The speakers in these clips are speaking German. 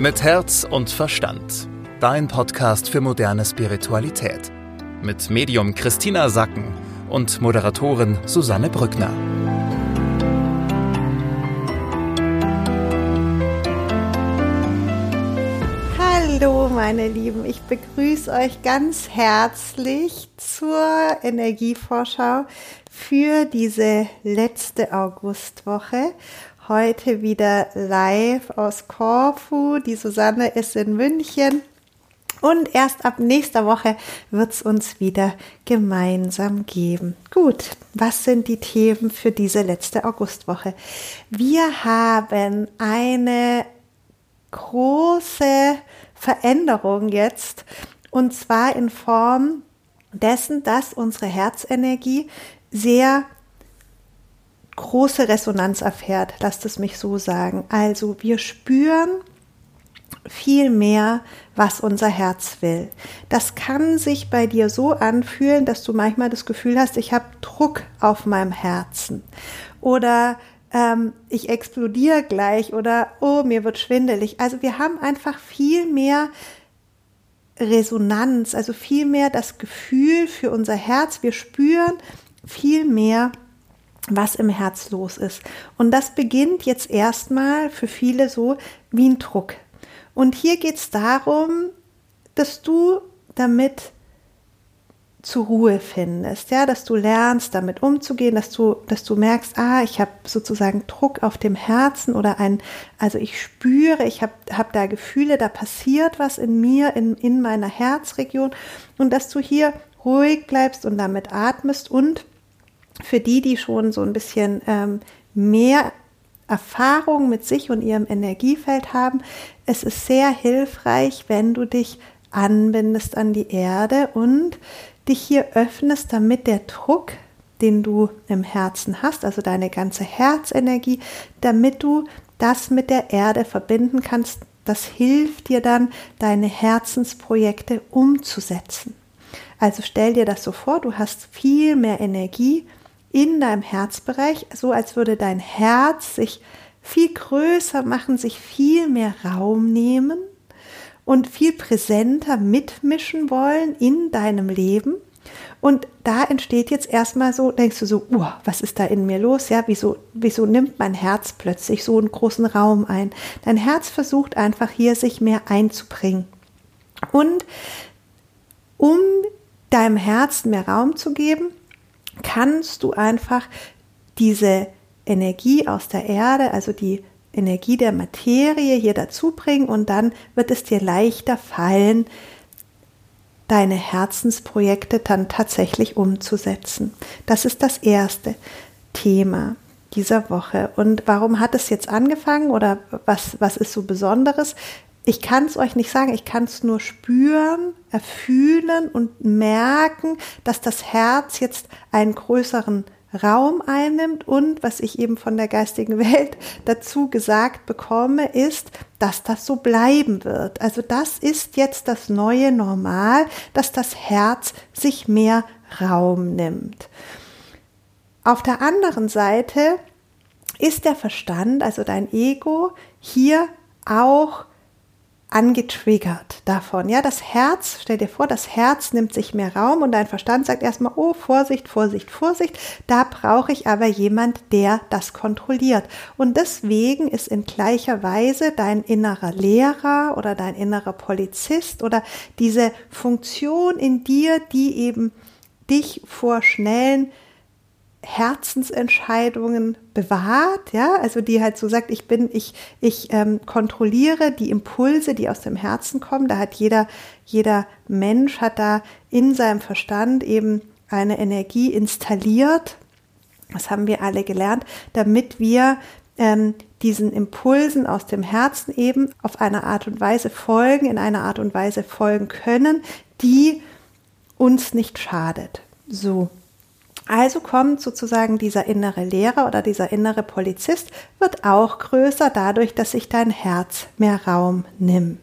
Mit Herz und Verstand. Dein Podcast für moderne Spiritualität. Mit Medium Christina Sacken und Moderatorin Susanne Brückner. Hallo meine Lieben, ich begrüße euch ganz herzlich zur Energievorschau für diese letzte Augustwoche heute wieder live aus Korfu. Die Susanne ist in München. Und erst ab nächster Woche wird es uns wieder gemeinsam geben. Gut, was sind die Themen für diese letzte Augustwoche? Wir haben eine große Veränderung jetzt und zwar in Form dessen, dass unsere Herzenergie sehr große Resonanz erfährt, lasst es mich so sagen. Also wir spüren viel mehr, was unser Herz will. Das kann sich bei dir so anfühlen, dass du manchmal das Gefühl hast, ich habe Druck auf meinem Herzen oder ähm, ich explodiere gleich oder oh, mir wird schwindelig. Also wir haben einfach viel mehr Resonanz, also viel mehr das Gefühl für unser Herz. Wir spüren viel mehr, was im Herz los ist. Und das beginnt jetzt erstmal für viele so wie ein Druck. Und hier geht es darum, dass du damit zur Ruhe findest, ja, dass du lernst, damit umzugehen, dass du, dass du merkst, ah, ich habe sozusagen Druck auf dem Herzen oder ein, also ich spüre, ich habe hab da Gefühle, da passiert was in mir, in, in meiner Herzregion und dass du hier ruhig bleibst und damit atmest und für die, die schon so ein bisschen ähm, mehr Erfahrung mit sich und ihrem Energiefeld haben, es ist sehr hilfreich, wenn du dich anbindest an die Erde und dich hier öffnest, damit der Druck, den du im Herzen hast, also deine ganze Herzenergie, damit du das mit der Erde verbinden kannst, das hilft dir dann, deine Herzensprojekte umzusetzen. Also stell dir das so vor, du hast viel mehr Energie in deinem Herzbereich, so als würde dein Herz sich viel größer machen, sich viel mehr Raum nehmen und viel präsenter mitmischen wollen in deinem Leben. Und da entsteht jetzt erstmal so, denkst du so, uh, was ist da in mir los? Ja, wieso, wieso nimmt mein Herz plötzlich so einen großen Raum ein? Dein Herz versucht einfach hier sich mehr einzubringen. Und um deinem Herzen mehr Raum zu geben, kannst du einfach diese Energie aus der Erde, also die Energie der Materie hier dazu bringen und dann wird es dir leichter fallen, deine Herzensprojekte dann tatsächlich umzusetzen. Das ist das erste Thema dieser Woche. Und warum hat es jetzt angefangen oder was, was ist so Besonderes? Ich kann es euch nicht sagen, ich kann es nur spüren, erfühlen und merken, dass das Herz jetzt einen größeren Raum einnimmt und was ich eben von der geistigen Welt dazu gesagt bekomme, ist, dass das so bleiben wird. Also das ist jetzt das neue Normal, dass das Herz sich mehr Raum nimmt. Auf der anderen Seite ist der Verstand, also dein Ego, hier auch angetriggert davon. Ja, das Herz, stell dir vor, das Herz nimmt sich mehr Raum und dein Verstand sagt erstmal, oh, Vorsicht, Vorsicht, Vorsicht, da brauche ich aber jemand, der das kontrolliert. Und deswegen ist in gleicher Weise dein innerer Lehrer oder dein innerer Polizist oder diese Funktion in dir, die eben dich vor schnellen Herzensentscheidungen bewahrt, ja, also die halt so sagt, ich bin, ich, ich ähm, kontrolliere die Impulse, die aus dem Herzen kommen. Da hat jeder, jeder Mensch hat da in seinem Verstand eben eine Energie installiert. Das haben wir alle gelernt, damit wir ähm, diesen Impulsen aus dem Herzen eben auf eine Art und Weise folgen, in einer Art und Weise folgen können, die uns nicht schadet. So. Also kommt sozusagen dieser innere Lehrer oder dieser innere Polizist, wird auch größer dadurch, dass sich dein Herz mehr Raum nimmt.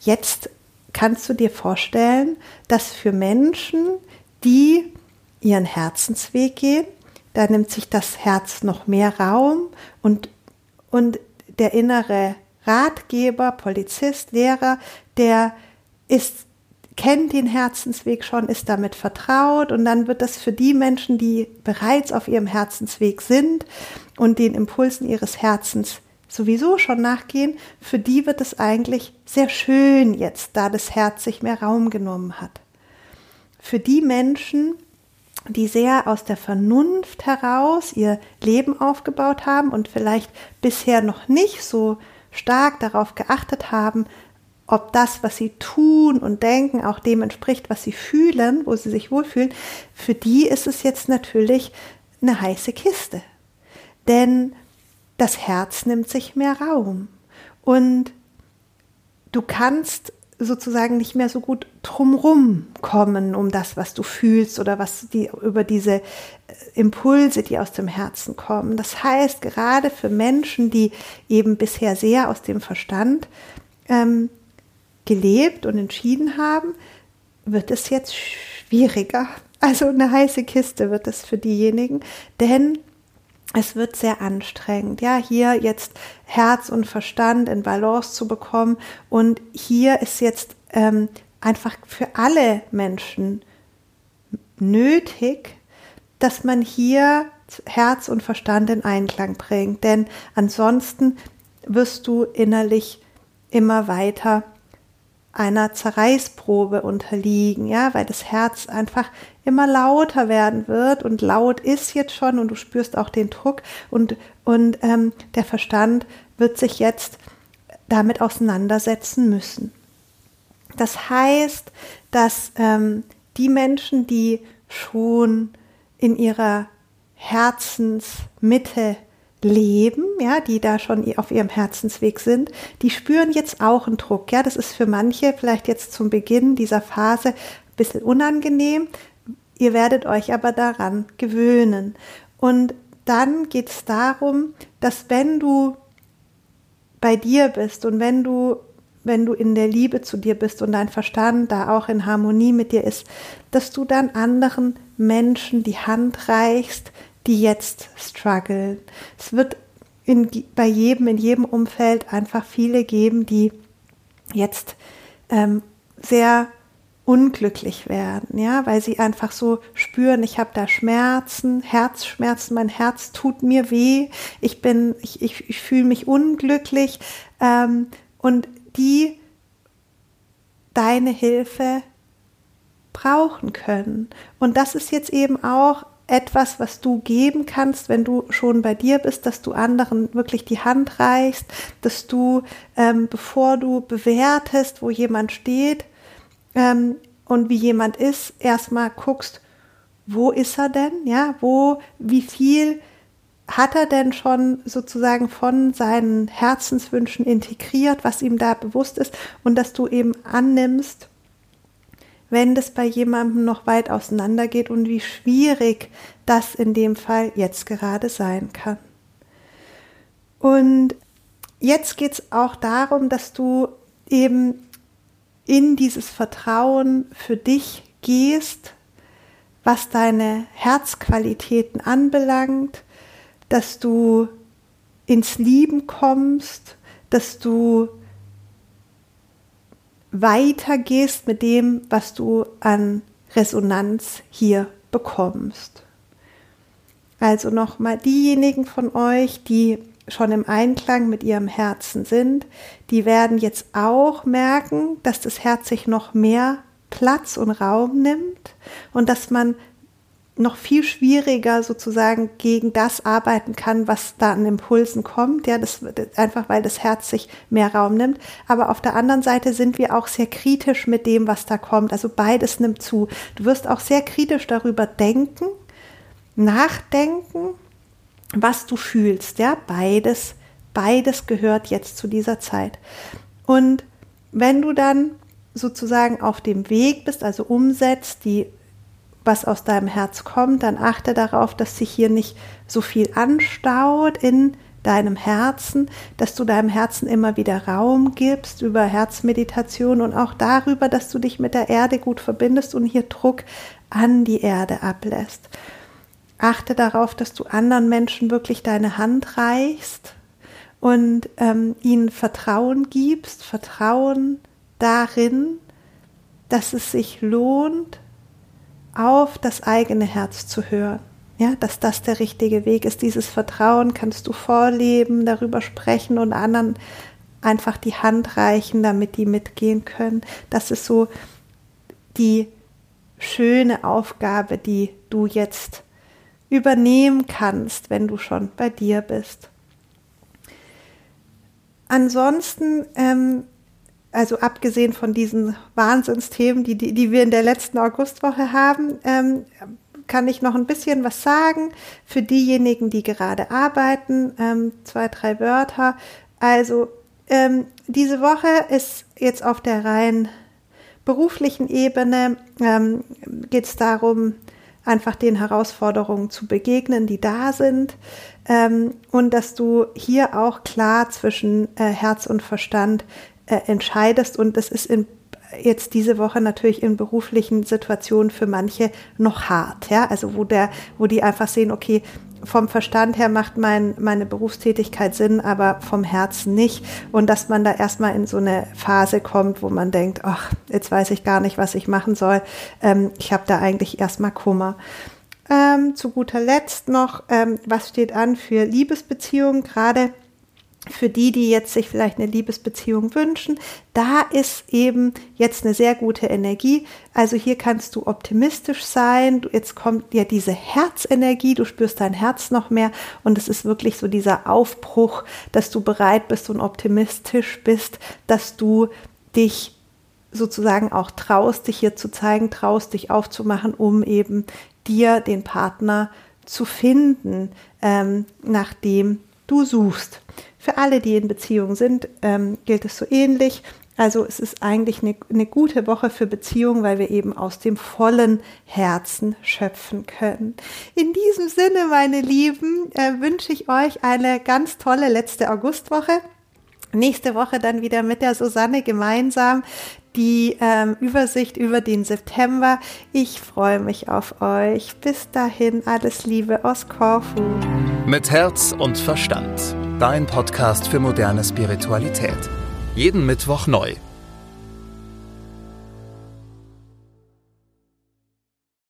Jetzt kannst du dir vorstellen, dass für Menschen, die ihren Herzensweg gehen, da nimmt sich das Herz noch mehr Raum und, und der innere Ratgeber, Polizist, Lehrer, der ist kennt den Herzensweg schon, ist damit vertraut und dann wird das für die Menschen, die bereits auf ihrem Herzensweg sind und den Impulsen ihres Herzens sowieso schon nachgehen, für die wird es eigentlich sehr schön jetzt, da das Herz sich mehr Raum genommen hat. Für die Menschen, die sehr aus der Vernunft heraus ihr Leben aufgebaut haben und vielleicht bisher noch nicht so stark darauf geachtet haben, ob das, was sie tun und denken, auch dem entspricht, was sie fühlen, wo sie sich wohlfühlen, für die ist es jetzt natürlich eine heiße Kiste. Denn das Herz nimmt sich mehr Raum. Und du kannst sozusagen nicht mehr so gut drumrum kommen um das, was du fühlst oder was die über diese äh, Impulse, die aus dem Herzen kommen. Das heißt, gerade für Menschen, die eben bisher sehr aus dem Verstand ähm, gelebt und entschieden haben, wird es jetzt schwieriger. Also eine heiße Kiste wird es für diejenigen, denn es wird sehr anstrengend, ja, hier jetzt Herz und Verstand in Balance zu bekommen. Und hier ist jetzt ähm, einfach für alle Menschen nötig, dass man hier Herz und Verstand in Einklang bringt. Denn ansonsten wirst du innerlich immer weiter einer Zerreißprobe unterliegen, ja, weil das Herz einfach immer lauter werden wird und laut ist jetzt schon und du spürst auch den Druck und, und ähm, der Verstand wird sich jetzt damit auseinandersetzen müssen. Das heißt, dass ähm, die Menschen, die schon in ihrer Herzensmitte leben, ja, die da schon auf ihrem Herzensweg sind, die spüren jetzt auch einen Druck. Ja, das ist für manche vielleicht jetzt zum Beginn dieser Phase ein bisschen unangenehm. Ihr werdet euch aber daran gewöhnen. Und dann geht es darum, dass wenn du bei dir bist und wenn du wenn du in der Liebe zu dir bist und dein Verstand da auch in Harmonie mit dir ist, dass du dann anderen Menschen die Hand reichst, die jetzt strugglen. Es wird in, bei jedem, in jedem Umfeld einfach viele geben, die jetzt ähm, sehr unglücklich werden, ja, weil sie einfach so spüren, ich habe da Schmerzen, Herzschmerzen, mein Herz tut mir weh, ich bin, ich, ich, ich fühle mich unglücklich ähm, und die deine Hilfe brauchen können. Und das ist jetzt eben auch etwas, was du geben kannst, wenn du schon bei dir bist, dass du anderen wirklich die Hand reichst, dass du, ähm, bevor du bewertest, wo jemand steht ähm, und wie jemand ist, erstmal guckst, wo ist er denn? Ja, wo, wie viel hat er denn schon sozusagen von seinen Herzenswünschen integriert, was ihm da bewusst ist und dass du eben annimmst, wenn das bei jemandem noch weit auseinander geht und wie schwierig das in dem Fall jetzt gerade sein kann. Und jetzt geht es auch darum, dass du eben in dieses Vertrauen für dich gehst, was deine Herzqualitäten anbelangt, dass du ins Lieben kommst, dass du weitergehst mit dem, was du an Resonanz hier bekommst. Also nochmal diejenigen von euch, die schon im Einklang mit ihrem Herzen sind, die werden jetzt auch merken, dass das Herz sich noch mehr Platz und Raum nimmt und dass man noch viel schwieriger sozusagen gegen das arbeiten kann, was da an Impulsen kommt. Ja, das einfach, weil das Herz sich mehr Raum nimmt. Aber auf der anderen Seite sind wir auch sehr kritisch mit dem, was da kommt. Also beides nimmt zu. Du wirst auch sehr kritisch darüber denken, nachdenken, was du fühlst. Ja, beides, beides gehört jetzt zu dieser Zeit. Und wenn du dann sozusagen auf dem Weg bist, also umsetzt, die was aus deinem Herz kommt, dann achte darauf, dass sich hier nicht so viel anstaut in deinem Herzen, dass du deinem Herzen immer wieder Raum gibst über Herzmeditation und auch darüber, dass du dich mit der Erde gut verbindest und hier Druck an die Erde ablässt. Achte darauf, dass du anderen Menschen wirklich deine Hand reichst und ähm, ihnen Vertrauen gibst, Vertrauen darin, dass es sich lohnt, auf das eigene Herz zu hören. Ja, dass das der richtige Weg ist. Dieses Vertrauen kannst du vorleben, darüber sprechen und anderen einfach die Hand reichen, damit die mitgehen können. Das ist so die schöne Aufgabe, die du jetzt übernehmen kannst, wenn du schon bei dir bist. Ansonsten, ähm, also abgesehen von diesen Wahnsinnsthemen, die, die, die wir in der letzten Augustwoche haben, ähm, kann ich noch ein bisschen was sagen für diejenigen, die gerade arbeiten. Ähm, zwei, drei Wörter. Also ähm, diese Woche ist jetzt auf der rein beruflichen Ebene ähm, geht es darum, einfach den Herausforderungen zu begegnen, die da sind. Ähm, und dass du hier auch klar zwischen äh, Herz und Verstand äh, entscheidest. Und das ist in jetzt diese Woche natürlich in beruflichen Situationen für manche noch hart, ja, also wo der, wo die einfach sehen, okay, vom Verstand her macht mein, meine Berufstätigkeit Sinn, aber vom Herzen nicht. Und dass man da erstmal in so eine Phase kommt, wo man denkt, ach, jetzt weiß ich gar nicht, was ich machen soll. Ähm, ich habe da eigentlich erstmal Kummer. Ähm, zu guter Letzt noch, ähm, was steht an für Liebesbeziehungen, gerade für die, die jetzt sich vielleicht eine Liebesbeziehung wünschen, da ist eben jetzt eine sehr gute Energie. Also hier kannst du optimistisch sein. Jetzt kommt ja diese Herzenergie, du spürst dein Herz noch mehr und es ist wirklich so dieser Aufbruch, dass du bereit bist und optimistisch bist, dass du dich sozusagen auch traust, dich hier zu zeigen, traust, dich aufzumachen, um eben dir den Partner zu finden, ähm, nach dem du suchst. Für alle, die in Beziehung sind, ähm, gilt es so ähnlich. Also es ist eigentlich eine, eine, gute Woche für Beziehungen, weil wir eben aus dem vollen Herzen schöpfen können. In diesem Sinne, meine Lieben, äh, wünsche ich euch eine ganz tolle letzte Augustwoche. Nächste Woche dann wieder mit der Susanne gemeinsam die ähm, Übersicht über den September. Ich freue mich auf euch. Bis dahin alles Liebe aus Korfu. Mit Herz und Verstand. Dein Podcast für moderne Spiritualität. Jeden Mittwoch neu.